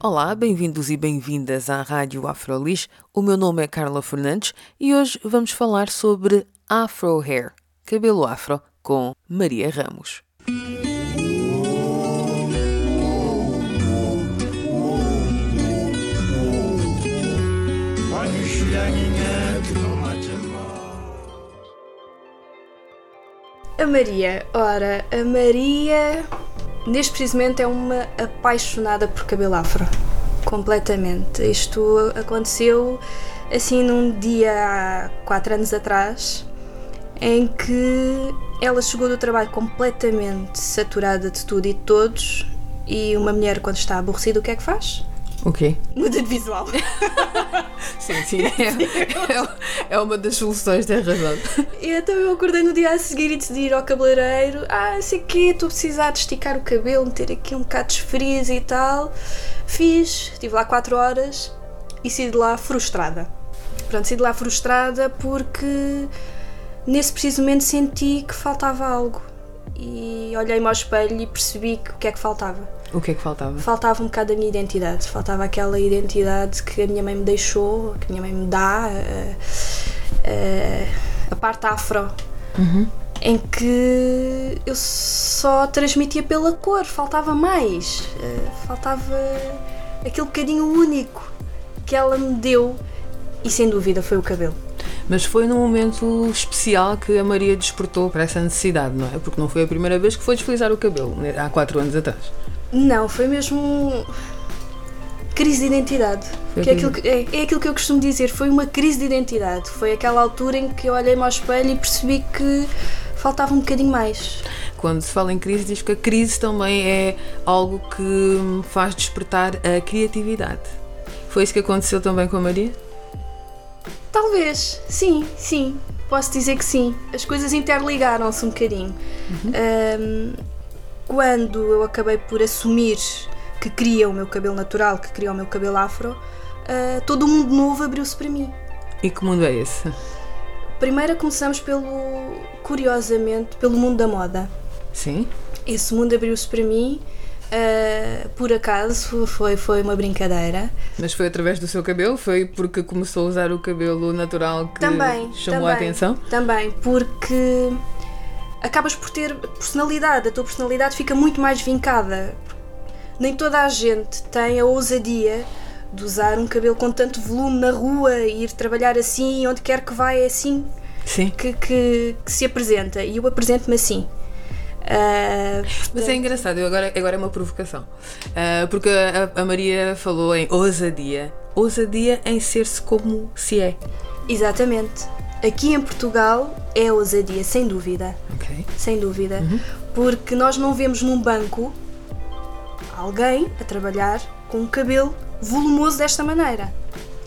Olá, bem-vindos e bem-vindas à Rádio Afrolis. O meu nome é Carla Fernandes e hoje vamos falar sobre Afro Hair, cabelo afro, com Maria Ramos. A Maria, ora, a Maria neste precisamente é uma apaixonada por cabelo afro. Completamente. Isto aconteceu assim num dia há 4 anos atrás, em que ela chegou do trabalho completamente saturada de tudo e de todos. E uma mulher, quando está aborrecida, o que é que faz? O quê? Muda de visual. Sim, sim. É, é, uma das soluções, tem razão. E então eu acordei no dia a seguir e decidi ir ao cabeleireiro. Ah, sei o quê, estou a precisar de esticar o cabelo, meter aqui um bocado de frizz e tal. Fiz, estive lá 4 horas e saí de lá frustrada. Pronto, saí de lá frustrada porque nesse preciso momento senti que faltava algo. E olhei-me ao espelho e percebi que o que é que faltava. O que é que faltava? Faltava um bocado da minha identidade. Faltava aquela identidade que a minha mãe me deixou, que a minha mãe me dá, a, a, a parte afro. Uhum. Em que eu só transmitia pela cor, faltava mais. Faltava aquele bocadinho único que ela me deu e sem dúvida foi o cabelo. Mas foi num momento especial que a Maria despertou para essa necessidade, não é? Porque não foi a primeira vez que foi deslizar o cabelo, né, há quatro anos atrás. Não, foi mesmo crise de identidade. Que é, aquilo que, é, é, aquilo que eu costumo dizer, foi uma crise de identidade. Foi aquela altura em que eu olhei-me ao espelho e percebi que faltava um bocadinho mais. Quando se fala em crise, diz que a crise também é algo que faz despertar a criatividade. Foi isso que aconteceu também com a Maria? Talvez, sim, sim. Posso dizer que sim. As coisas interligaram-se um bocadinho. Uhum. Um, quando eu acabei por assumir que queria o meu cabelo natural, que queria o meu cabelo afro, uh, todo o mundo novo abriu-se para mim. E que mundo é esse? Primeiro começamos pelo, curiosamente, pelo mundo da moda. Sim. Esse mundo abriu-se para mim Uh, por acaso foi, foi uma brincadeira. Mas foi através do seu cabelo? Foi porque começou a usar o cabelo natural que também, chamou também, a atenção? Também, porque acabas por ter personalidade, a tua personalidade fica muito mais vincada. Nem toda a gente tem a ousadia de usar um cabelo com tanto volume na rua e ir trabalhar assim, onde quer que vá, é assim Sim. Que, que, que se apresenta. E eu apresento-me assim. Uh, portanto... Mas é engraçado, agora, agora é uma provocação. Uh, porque a, a, Maria falou em ousadia. Ousadia em ser-se como se é. Exatamente. Aqui em Portugal é ousadia, sem dúvida. Okay. Sem dúvida. Uhum. Porque nós não vemos num banco alguém a trabalhar com um cabelo volumoso desta maneira.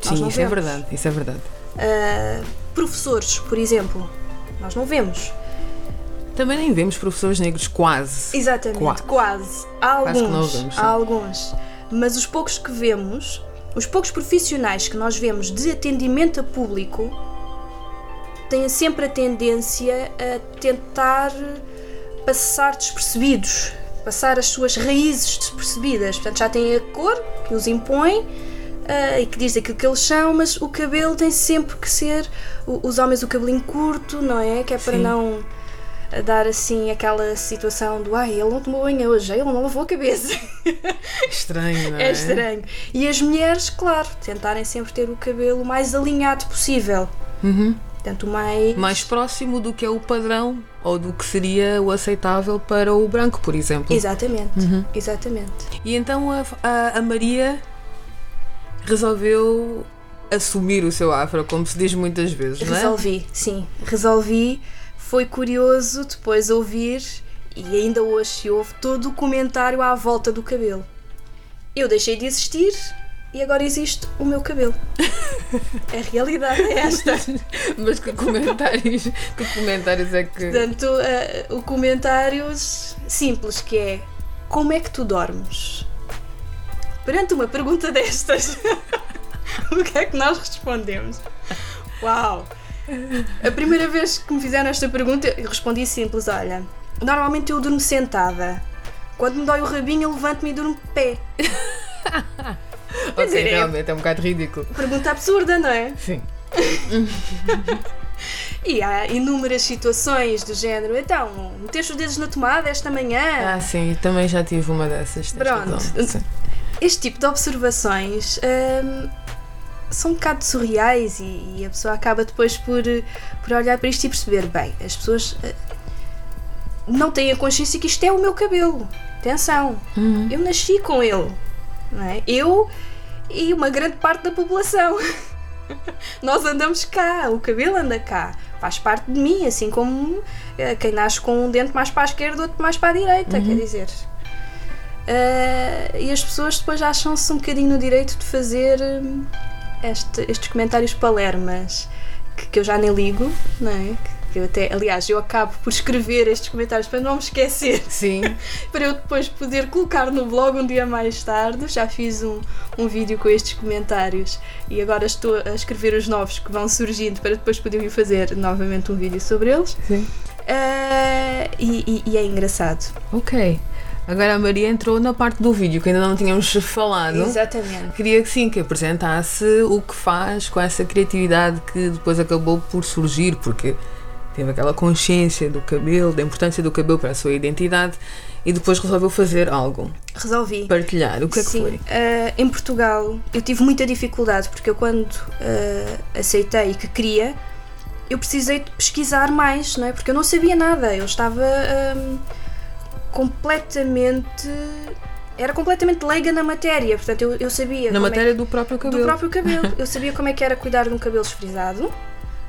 Sim, isso é vemos. é verdade. Isso é verdade. Uh, professores, por exemplo, nós não vemos. Também nem vemos professores negros quase. Exatamente, quase. quase. Há alguns. Vemos, há alguns. Mas os poucos que vemos, os poucos profissionais que nós vemos de atendimento a público, têm sempre a tendência a tentar passar despercebidos, passar as suas raízes despercebidas. Portanto, já têm a cor que os impõe uh, e que diz aquilo que eles são, mas o cabelo tem sempre que ser. Os homens, o cabelinho curto, não é? Que é para Sim. não dar assim aquela situação do ai, ele não tomou banho hoje, ele não lavou a cabeça. Estranho, não é? É estranho. E as mulheres, claro, tentarem sempre ter o cabelo mais alinhado possível. Uhum. Portanto, mais... mais próximo do que é o padrão ou do que seria o aceitável para o branco, por exemplo. Exatamente, uhum. exatamente. E então a, a, a Maria resolveu assumir o seu afro, como se diz muitas vezes, não é? Resolvi, sim. Resolvi foi curioso depois ouvir, e ainda hoje se ouve, todo o comentário à volta do cabelo. Eu deixei de existir e agora existe o meu cabelo. a realidade é esta. Mas que comentários, que comentários é que. Portanto, uh, o comentário simples que é como é que tu dormes? Perante uma pergunta destas, o que é que nós respondemos? Uau! A primeira vez que me fizeram esta pergunta, eu respondi simples: olha, normalmente eu durmo sentada. Quando me dói o rabinho, eu levanto-me e durmo de pé. ok, dizer, é realmente é, é um bocado ridículo. Pergunta absurda, não é? Sim. e há inúmeras situações do género. Então, meteste os dedos na tomada esta manhã? Ah, sim, também já tive uma dessas. Pronto. Este tipo de observações hum, são um bocado surreais e, e, a pessoa acaba depois por, por olhar para isto e perceber: bem, as pessoas uh, não têm a consciência que isto é o meu cabelo. Atenção, uhum. eu nasci com ele. Não é? Eu e uma grande parte da população. Nós andamos cá, o cabelo anda cá, faz parte de mim, assim como eh, quem nasce com um dente mais para a esquerda, outro mais para a direita, uhum. quer dizer. Uh, e as pessoas depois acham-se um bocadinho no direito de fazer hum, este, estes comentários palermas que, que, eu já nem ligo, não é? Eu até, aliás, eu acabo por escrever estes comentários para não me esquecer. Sim. para eu depois poder colocar no blog um dia mais tarde. Já fiz um, um vídeo com estes comentários e agora estou a escrever os novos que vão surgindo para depois poder fazer novamente um vídeo sobre eles. Sim. Uh, e, e, e é engraçado. Ok. Agora a Maria entrou na parte do vídeo que ainda não tínhamos falado. Exatamente. Queria que sim, que apresentasse o que faz com essa criatividade que depois acabou por surgir, porque teve aquela consciência do cabelo, da importância do cabelo para a sua identidade e depois resolveu fazer algo. Resolvi. Partilhar. O que Sim. é que foi? Uh, em Portugal eu tive muita dificuldade porque eu quando uh, aceitei que queria eu precisei de pesquisar mais, não é? Porque eu não sabia nada. Eu estava um, completamente era completamente leiga na matéria, portanto eu, eu sabia. Na é matéria é, do próprio cabelo. Do próprio cabelo. eu sabia como é que era cuidar de um cabelo esfrisado,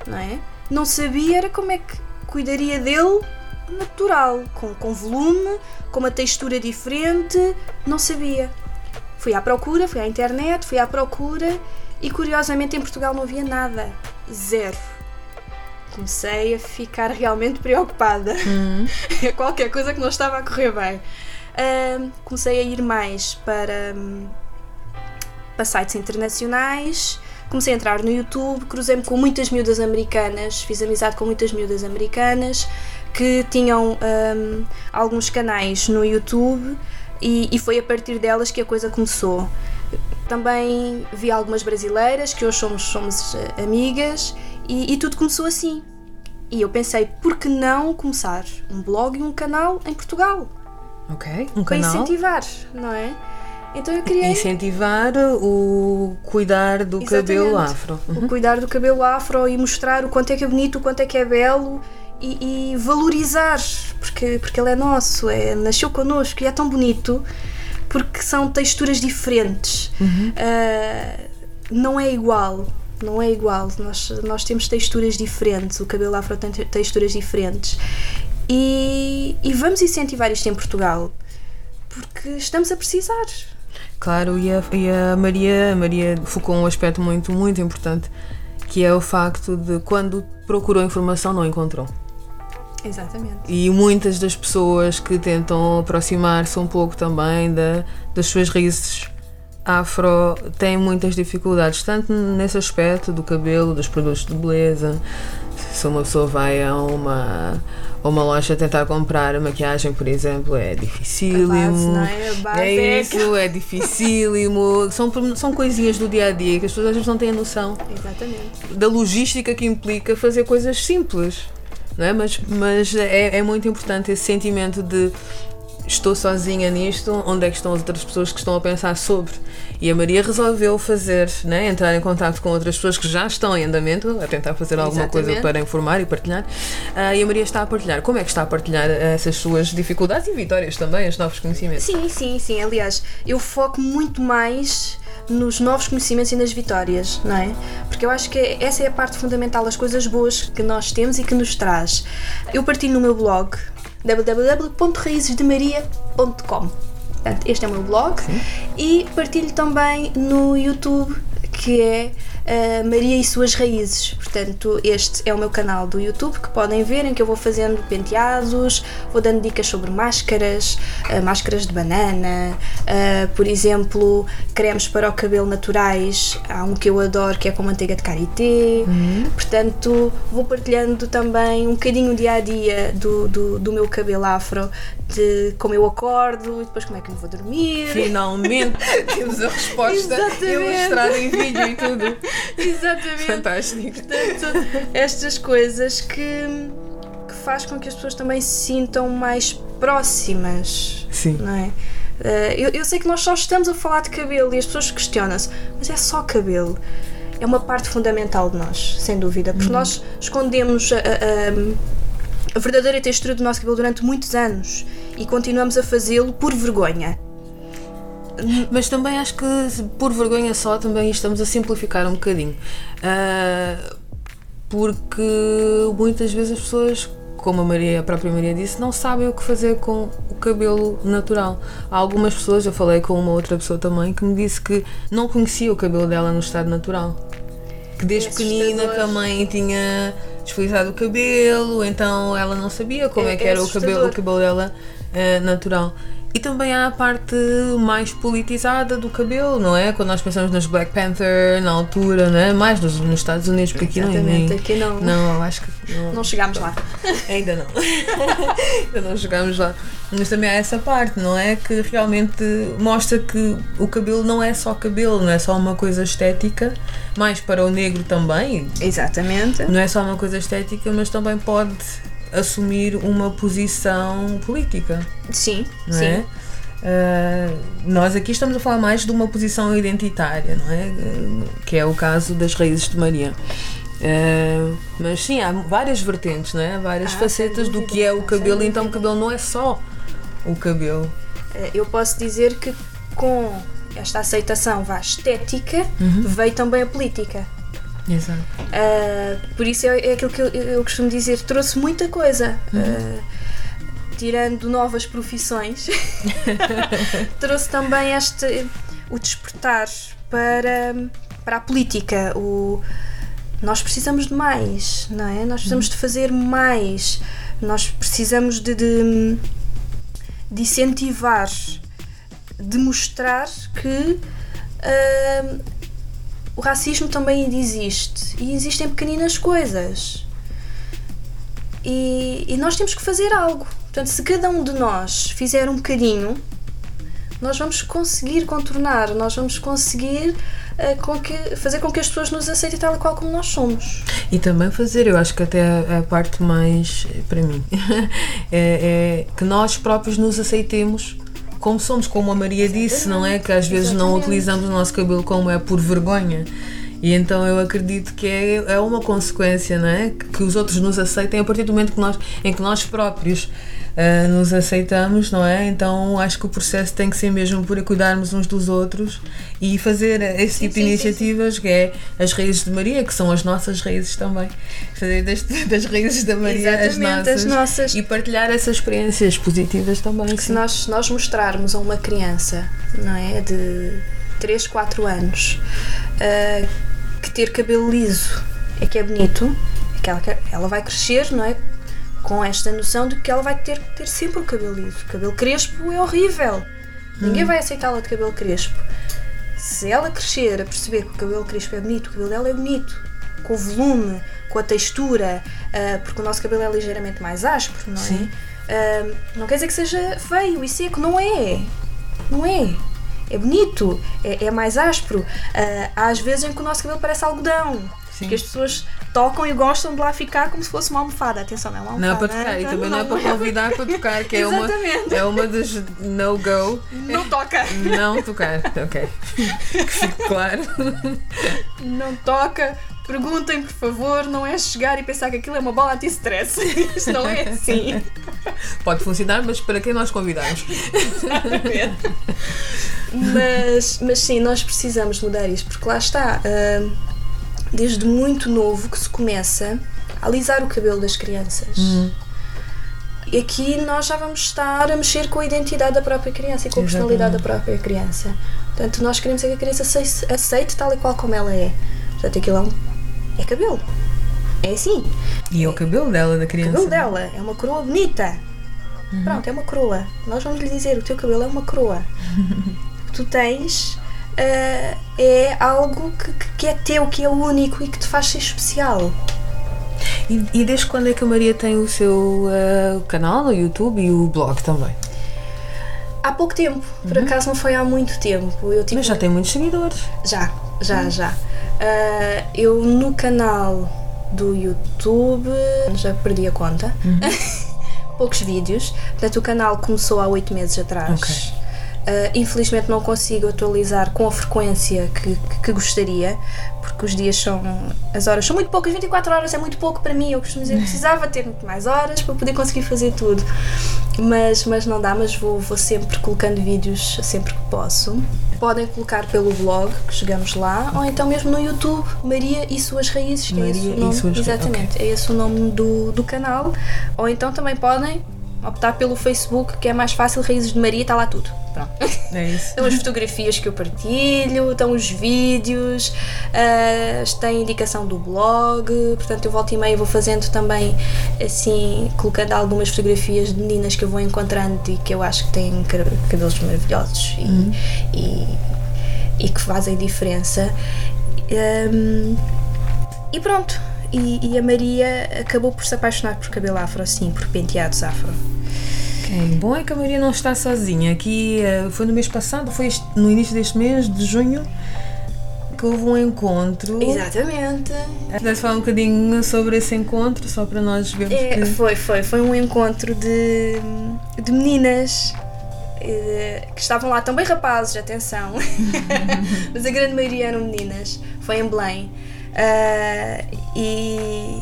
não é? Não sabia era como é que cuidaria dele natural, com, com volume, com uma textura diferente, não sabia. Fui à procura, fui à internet, fui à procura e curiosamente em Portugal não havia nada. Zero. Comecei a ficar realmente preocupada. Uhum. Qualquer coisa que não estava a correr bem. Uh, comecei a ir mais para, um, para sites internacionais comecei a entrar no YouTube, cruzei-me com muitas miúdas americanas, fiz amizade com muitas miúdas americanas que tinham um, alguns canais no YouTube e, e, foi a partir delas que a coisa começou. Também vi algumas brasileiras que hoje somos, somos eh, amigas e, e tudo começou assim. E eu pensei, por que não começar um blog e um canal em Portugal? Ok, um Para canal. incentivar, não é? Então eu queria. Incentivar o cuidar do Exatamente. cabelo afro. Uhum. O cuidar do cabelo afro e mostrar o quanto é que é bonito, o quanto é que é belo e, e valorizar, porque, porque ele é nosso, é, nasceu connosco e é tão bonito porque são texturas diferentes. Uhum. Uh, não é igual. Não é igual, nós, nós temos texturas diferentes, o cabelo afro tem texturas diferentes. E, e vamos incentivar isto em Portugal porque estamos a precisar. Claro, e a, e a Maria, a Maria focou um aspecto muito, muito importante, que é o facto de quando procurou informação não encontrou. Exatamente. E muitas das pessoas que tentam aproximar-se um pouco também da, das suas raízes afro têm muitas dificuldades, tanto nesse aspecto do cabelo, dos produtos de beleza. Se uma pessoa vai a uma ou uma loja tentar comprar maquiagem, por exemplo, é dificílimo. Não é? A base é, é isso, é dificílimo. são, são coisinhas do dia a dia que as pessoas às vezes não têm a noção Exatamente. da logística que implica fazer coisas simples. Não é? Mas, mas é, é muito importante esse sentimento de estou sozinha nisto, onde é que estão as outras pessoas que estão a pensar sobre? E a Maria resolveu fazer, né, entrar em contato com outras pessoas que já estão em andamento, a tentar fazer alguma Exatamente. coisa para informar e partilhar. Uh, e a Maria está a partilhar. Como é que está a partilhar essas suas dificuldades e vitórias também, os novos conhecimentos? Sim, sim, sim. Aliás, eu foco muito mais nos novos conhecimentos e nas vitórias, não é? Porque eu acho que essa é a parte fundamental, as coisas boas que nós temos e que nos traz. Eu partilho no meu blog www.raizesdemaria.com Portanto, este é o meu blog. Sim. E partilho também no YouTube, que é uh, Maria e Suas Raízes. Portanto, este é o meu canal do YouTube que podem ver, em que eu vou fazendo penteados, vou dando dicas sobre máscaras, uh, máscaras de banana, uh, por exemplo, cremes para o cabelo naturais. Há um que eu adoro que é com manteiga de karité. Uhum. Portanto, vou partilhando também um bocadinho o dia a dia do, do, do meu cabelo afro, de como eu acordo e depois como é que me vou dormir. Finalmente temos a resposta ilustrada em vídeo e tudo. Exatamente. Fantástico. Portanto, estas coisas que, que faz com que as pessoas também se sintam mais próximas. Sim. Não é? Uh, eu, eu sei que nós só estamos a falar de cabelo e as pessoas questionam-se, mas é só cabelo. É uma parte fundamental de nós, sem dúvida, porque uhum. nós escondemos a, a, a verdadeira textura do nosso cabelo durante muitos anos e continuamos a fazê-lo por vergonha. Mas também acho que por vergonha só também estamos a simplificar um bocadinho. Uh, porque muitas vezes as pessoas, como a, Maria, a própria Maria disse, não sabem o que fazer com o cabelo natural. Há algumas pessoas, eu falei com uma outra pessoa também, que me disse que não conhecia o cabelo dela no estado natural. Que desde é pequenina que a mãe tinha desfilizado o cabelo, então ela não sabia como é, é que era é o cabelo, o cabelo dela uh, natural. E também há a parte mais politizada do cabelo, não é? Quando nós pensamos nos Black Panther, na altura, não é? Mais nos, nos Estados Unidos, porque aqui não é nem, aqui não. Não, acho que. Não, não chegámos lá. Ainda não. Ainda não chegámos lá. Mas também há essa parte, não é? Que realmente mostra que o cabelo não é só cabelo, não é só uma coisa estética, mais para o negro também. Exatamente. Não é só uma coisa estética, mas também pode assumir uma posição política. Sim, não sim. É? Uh, nós aqui estamos a falar mais de uma posição identitária, não é? Uh, que é o caso das raízes de Maria. Uh, mas sim, há várias vertentes, não é? várias ah, facetas do que é o cabelo, então o cabelo não é só o cabelo. Eu posso dizer que com esta aceitação vá estética uhum. veio também a política. Exato. Uh, por isso é, é, aquilo que eu, eu, costumo dizer, trouxe muita coisa. Uhum. Uh, tirando novas profissões, trouxe também este o despertar para, para a política. O, nós precisamos de mais, não é? Nós precisamos de fazer mais. Nós precisamos de, de, de incentivar, de mostrar que uh, o racismo também existe e existem pequeninas coisas. E, e, nós temos que fazer algo. Portanto, se cada um de nós fizer um bocadinho, nós vamos conseguir contornar, nós vamos conseguir uh, com que, fazer com que as pessoas nos aceitem tal e qual como nós somos. E também fazer, eu acho que até a, a parte mais, para mim, é, é que nós próprios nos aceitemos como somos, como a Maria disse, não é? Que às vezes Exatamente. não utilizamos o nosso cabelo como é por vergonha. E então eu acredito que é, é uma consequência, não é? Que os outros nos aceitem a partir do momento que nós, em que nós próprios uh, nos aceitamos, não é? Então acho que o processo tem que ser mesmo por cuidarmos uns dos outros e fazer esse sim, tipo sim, de iniciativas sim, que é as raízes de Maria, que são as nossas raízes também. Fazer das, das raízes da Maria as nossas, as nossas, e partilhar essas experiências positivas também. Se nós, nós mostrarmos a uma criança, não é? De 3, 4 anos uh, que ter cabelo liso é que é bonito, é que ela, ela vai crescer, não é? Com esta noção de que ela vai ter que ter sempre o cabelo liso. O cabelo crespo é horrível. Hum. Ninguém vai aceitá-la de cabelo crespo. Se ela crescer a perceber que o cabelo crespo é bonito, o cabelo dela é bonito, com o volume, com a textura, uh, porque o nosso cabelo é ligeiramente mais áspero, não é? Sim. Uh, não quer dizer que seja feio e seco, não é. Não é. É bonito, é, é mais áspero. Uh, há às vezes em que o nosso cabelo parece algodão. Sim. Que as pessoas tocam e gostam de lá ficar como se fosse uma almofada. Atenção, não é uma almofada. Não é para tocar, e também não, é para convidar para tocar, que é uma, é uma dos no-go. Não toca. Não tocar, ok. Que fique claro. Não toca. Perguntem, por favor, não é chegar e pensar que aquilo é uma bola anti-stress. Isso não é assim. Pode funcionar, mas para quem nós convidamos. mas, mas sim, nós precisamos mudar isso, porque lá está. Uh, desde muito novo que se começa a alisar o cabelo das crianças. Uhum. aqui nós já vamos estar a mexer com a identidade da própria criança e com a personalidade da própria criança. Portanto, nós queremos é que a criança aceite tal e qual como ela é. Portanto, aquilo é, um, é cabelo. É assim. E é o cabelo dela, da criança. O cabelo dela é uma coroa bonita. Uhum. Pronto, é uma coroa. Nós vamos lhe dizer: o teu cabelo é uma coroa. tu tens uh, é algo que, que é teu, que é único e que te faz ser especial. E, e desde quando é que a Maria tem o seu uh, canal no YouTube e o blog também? Há pouco tempo, por uhum. acaso não foi há muito tempo. Eu, tipo, Mas já tem muitos seguidores. Já, já, uhum. já. Uh, eu no canal do YouTube já perdi a conta. Uhum. Poucos vídeos. Portanto, o canal começou há oito meses atrás. Okay. Uh, infelizmente não consigo atualizar com a frequência que, que, que, gostaria, porque os dias são. as horas são muito poucas, 24 horas é muito pouco para mim. Eu costumo dizer que precisava ter muito mais horas para poder conseguir fazer tudo. Mas, mas não dá, mas vou, vou sempre colocando vídeos sempre que posso. Podem colocar pelo blog, que chegamos lá, ou então mesmo no YouTube, Maria e Suas Raízes, que Maria é esse o nome. Exatamente, okay. é esse o nome do, do canal. Ou então também podem optar pelo Facebook, que é mais fácil, Raízes de Maria, está lá tudo. Pronto. É isso. Estão as fotografias que eu partilho, estão os vídeos, uh, tem indicação do blog, portanto eu volto e meia vou fazendo também assim, colocando algumas fotografias de meninas que eu vou encontrando e que eu acho que têm cabelos maravilhosos e, uhum. e, e, que fazem diferença. Um, e pronto, e, e, a Maria acabou por se apaixonar por cabelo afro, assim, por penteados afro. Okay. Bom é que a Maria não está sozinha. Aqui eh, foi no mês passado, foi no início deste mês, de junho, que houve um encontro. Exatamente. Pudesse falar um bocadinho sobre esse encontro, só para nós vermos. É, que... Foi, foi. Foi um encontro de, de meninas eh, que estavam lá também rapazes, atenção, mas a grande maioria eram meninas. Foi em Belém. Uh, e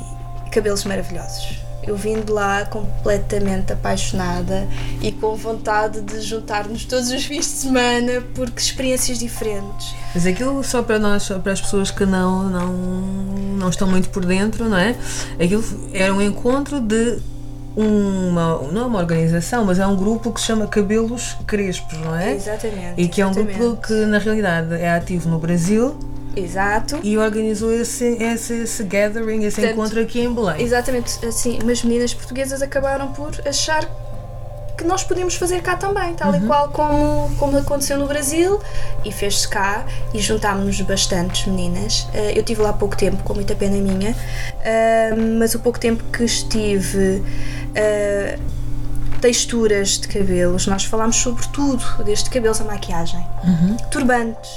cabelos maravilhosos. Eu vim de lá completamente apaixonada e com vontade de juntar-nos todos os fins de semana porque experiências diferentes. Mas aquilo só para nós, só para as pessoas que não, não, não estão muito por dentro, não é? Aquilo era um encontro de uma, não é uma organização, mas é um grupo que se chama Cabelos Crespos, não é? Exatamente. E que é um grupo que na realidade é ativo no Brasil Exato. E organizou esse, esse, esse gathering, esse Portanto, encontro aqui em Belém. Exatamente, assim, umas meninas portuguesas acabaram por achar que nós podíamos fazer cá também, tal uhum. e qual como, como aconteceu no Brasil e fez-se cá e juntámos-nos bastantes meninas. Uh, eu tive lá pouco tempo, com muita pena minha, uh, mas o pouco tempo que estive. Uh, texturas de cabelos, nós falámos sobre tudo, desde cabelos a maquiagem, uhum. turbantes,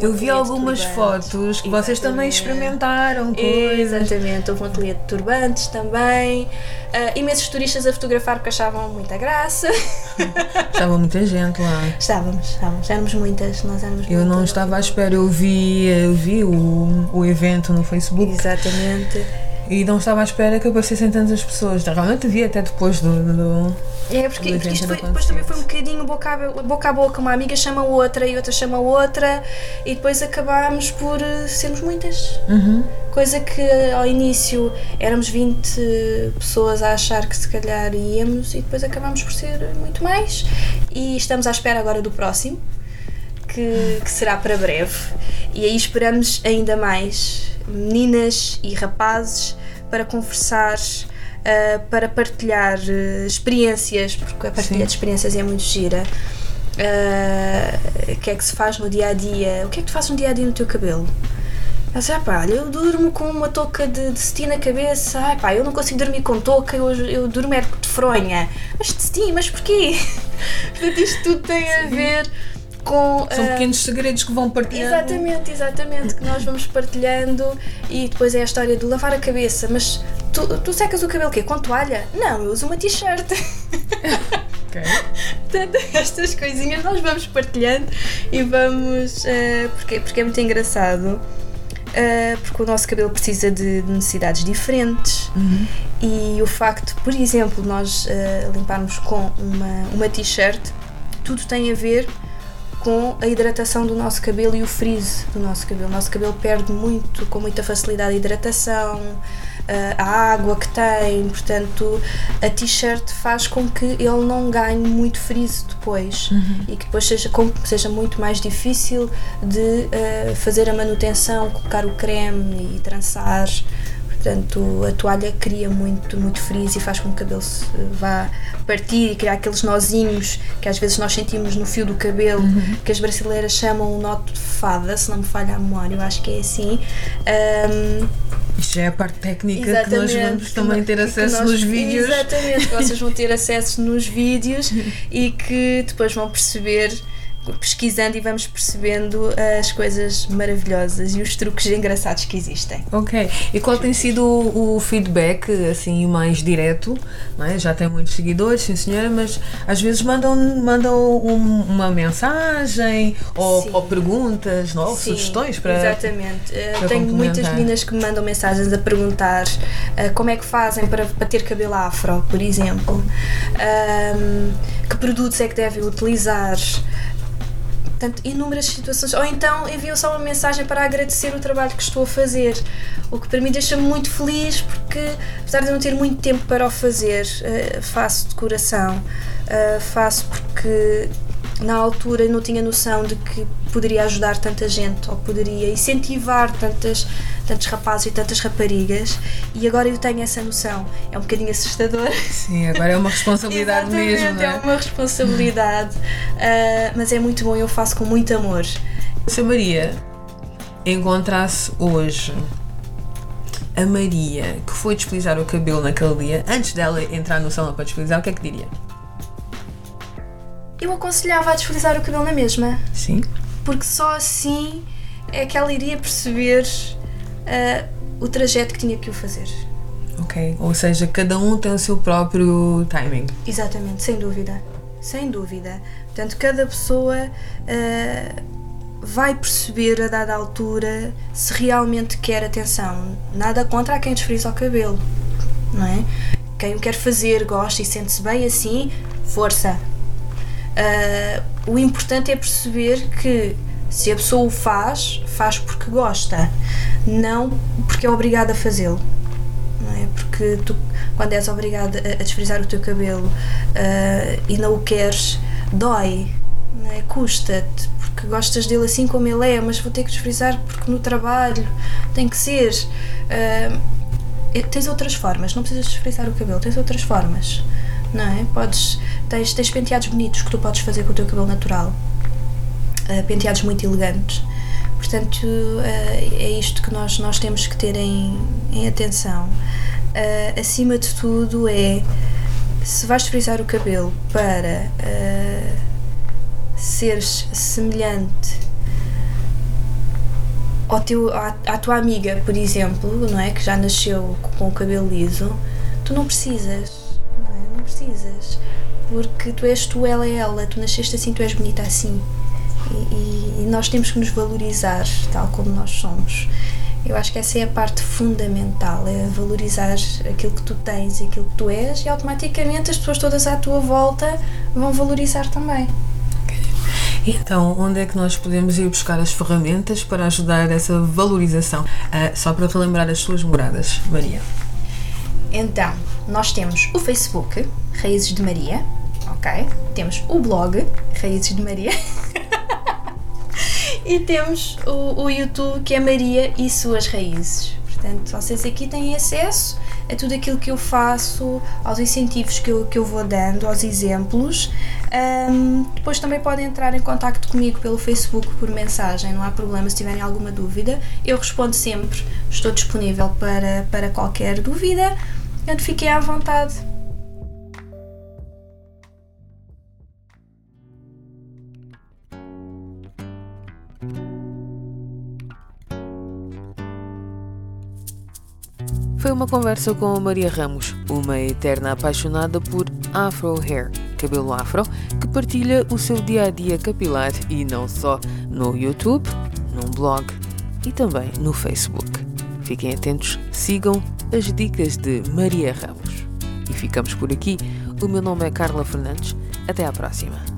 eu vi algumas fotos que vocês também experimentaram. Coisas. Exatamente, houve um ateliê de turbantes também. Uh, imensos turistas a fotografar porque achavam muita graça. Estava muita gente lá. Estávamos, estávamos, éramos muitas, nós éramos Eu não estava à espera, eu vi, eu vi o, o evento no Facebook. Exatamente. E não estava à espera que aparecessem tantas pessoas. Realmente vi até depois do. do é, porque, porque isto foi, depois também foi um bocadinho boca a, boca a boca. Uma amiga chama outra e outra chama outra, e depois acabámos por eh, sermos muitas. Uhum. Coisa que ao início éramos 20 pessoas a achar que se calhar íamos, e depois acabámos por ser muito mais. E estamos à espera agora do próximo, que, que será para breve. E aí esperamos ainda mais meninas e rapazes para conversar, uh, para partilhar uh, experiências, porque a partilha Sim. de experiências é muito gira. Uh, o que é que se faz no dia a dia? O que é que tu fazes no dia a dia no teu cabelo? Ah, pá, eu durmo com uma touca de, de cetim na cabeça. Ah, pá, eu não consigo dormir com touca, eu, eu durmo é de fronha. Mas de cetim, mas porquê? Portanto, isto tudo tem a ver com. São uh, pequenos segredos que vão partilhando. Exatamente, exatamente, que nós vamos partilhando e depois é a história do lavar a cabeça. Mas tu, tu secas o cabelo quê? Com toalha? Não, eu uso uma t-shirt. Ok. Portanto, estas coisinhas nós vamos partilhando e vamos. Uh, porque, porque é muito engraçado. Uh, porque o nosso cabelo precisa de, necessidades diferentes uhum. e o facto, por exemplo, nós uh, limparmos com uma, uma t-shirt, tudo tem a ver com a hidratação do nosso cabelo e o frizz do nosso cabelo. O nosso cabelo perde muito, com muita facilidade, a hidratação, a água que tem, portanto, a t-shirt faz com que ele não ganhe muito frizz depois uhum. e que depois seja, seja muito mais difícil de uh, fazer a manutenção, colocar o creme e trançar. Portanto, a toalha cria muito, muito frizz e faz com que o cabelo se vá partir e criar aqueles nozinhos que às vezes nós sentimos no fio do cabelo, uhum. que as brasileiras chamam o nó de fada, se não me falha a memória, eu acho que é assim. Um, isto já é a parte técnica que nós vamos também ter acesso nós, nos vídeos. Exatamente, que vocês vão ter acesso nos vídeos e que depois vão perceber pesquisando e vamos percebendo as coisas maravilhosas e os truques engraçados que existem. Ok. E qual tem sido o, feedback assim mais direto? É? Já tem muitos seguidores, sim senhora, mas às vezes mandam, mandam um, uma mensagem ou, ou perguntas, não? Sim, sugestões para. Exatamente. Eh, para Tenho muitas meninas que me mandam mensagens a perguntar uh, como é que fazem para, para ter cabelo afro, por exemplo. Um, que produtos é que devem utilizar? Portanto, inúmeras situações. Ou então enviam só uma mensagem para agradecer o trabalho que estou a fazer, o que para mim deixa-me muito feliz porque, apesar de não ter muito tempo para o fazer, uh, faço de coração. Uh, faço porque na altura não tinha noção de que poderia ajudar tanta gente ou poderia incentivar tantas, tantos rapazes e tantas raparigas e agora eu tenho essa noção. É um bocadinho assustador. Sim, agora é uma responsabilidade mesmo. É? é uma responsabilidade, uh, mas é muito bom e eu faço com muito amor. Se a Maria encontrasse hoje a Maria que foi desfilizar o cabelo naquele dia, antes dela entrar no salão para desfilizar, o que é que diria? Eu aconselhava a desfrizar o cabelo na mesma. Sim. Porque só assim é que ela iria perceber uh, o trajeto que tinha que o fazer. Ok, ou seja, cada um tem o seu próprio timing. Exatamente, sem dúvida. Sem dúvida. Portanto, cada pessoa uh, vai perceber a dada altura se realmente quer atenção. Nada contra a quem desfriza o cabelo, não é? Quem o quer fazer, gosta e sente-se bem assim, força, Uh, o importante é perceber que se a pessoa o faz, faz porque gosta, não porque é obrigada a fazê-lo. É? Porque tu, quando és obrigada a, desfrizar o teu cabelo uh, e não o queres, dói, é? custa-te, porque gostas dele assim como ele é, mas vou ter que desfrizar porque no trabalho tem que ser. Uh, tens outras formas, não precisas desfrizar o cabelo, tens outras formas não é? Podes, tens, tens penteados bonitos que tu podes fazer com o teu cabelo natural, uh, penteados muito elegantes. Portanto, uh, é isto que nós, nós temos que ter em, em atenção. Uh, acima de tudo, é se vais frisar o cabelo para seres semelhante ao teu, à, à, tua amiga, por exemplo, não é? que já nasceu com o cabelo liso, tu não precisas precisas. Porque tu és tu, ela é ela, tu nasceste assim, tu és bonita assim. E, e, nós temos que nos valorizar tal como nós somos. Eu acho que essa é a parte fundamental, é valorizar aquilo que tu tens e aquilo que tu és e automaticamente as pessoas todas à tua volta vão valorizar também. Então, onde é que nós podemos ir buscar as ferramentas para ajudar essa valorização? Uh, só para relembrar as suas moradas, Maria. Então, nós temos o Facebook, Raízes de Maria, ok? Temos o blog, Raízes de Maria. e temos o, o YouTube, que é Maria e Suas Raízes. Portanto, vocês aqui têm acesso a tudo aquilo que eu faço, aos incentivos que eu, que eu vou dando, aos exemplos. Um, depois também podem entrar em contato comigo pelo Facebook por mensagem, não há problema se tiverem alguma dúvida. Eu respondo sempre, estou disponível para, para qualquer dúvida. Portanto, fiquei à vontade. Foi uma conversa com a Maria Ramos, uma eterna apaixonada por Afro Hair, cabelo afro, que partilha o seu dia a dia capilar e não só no YouTube, num blog e também no Facebook. Fiquem atentos, sigam as dicas de Maria Ramos. E ficamos por aqui. O meu nome é Carla Fernandes. Até à próxima.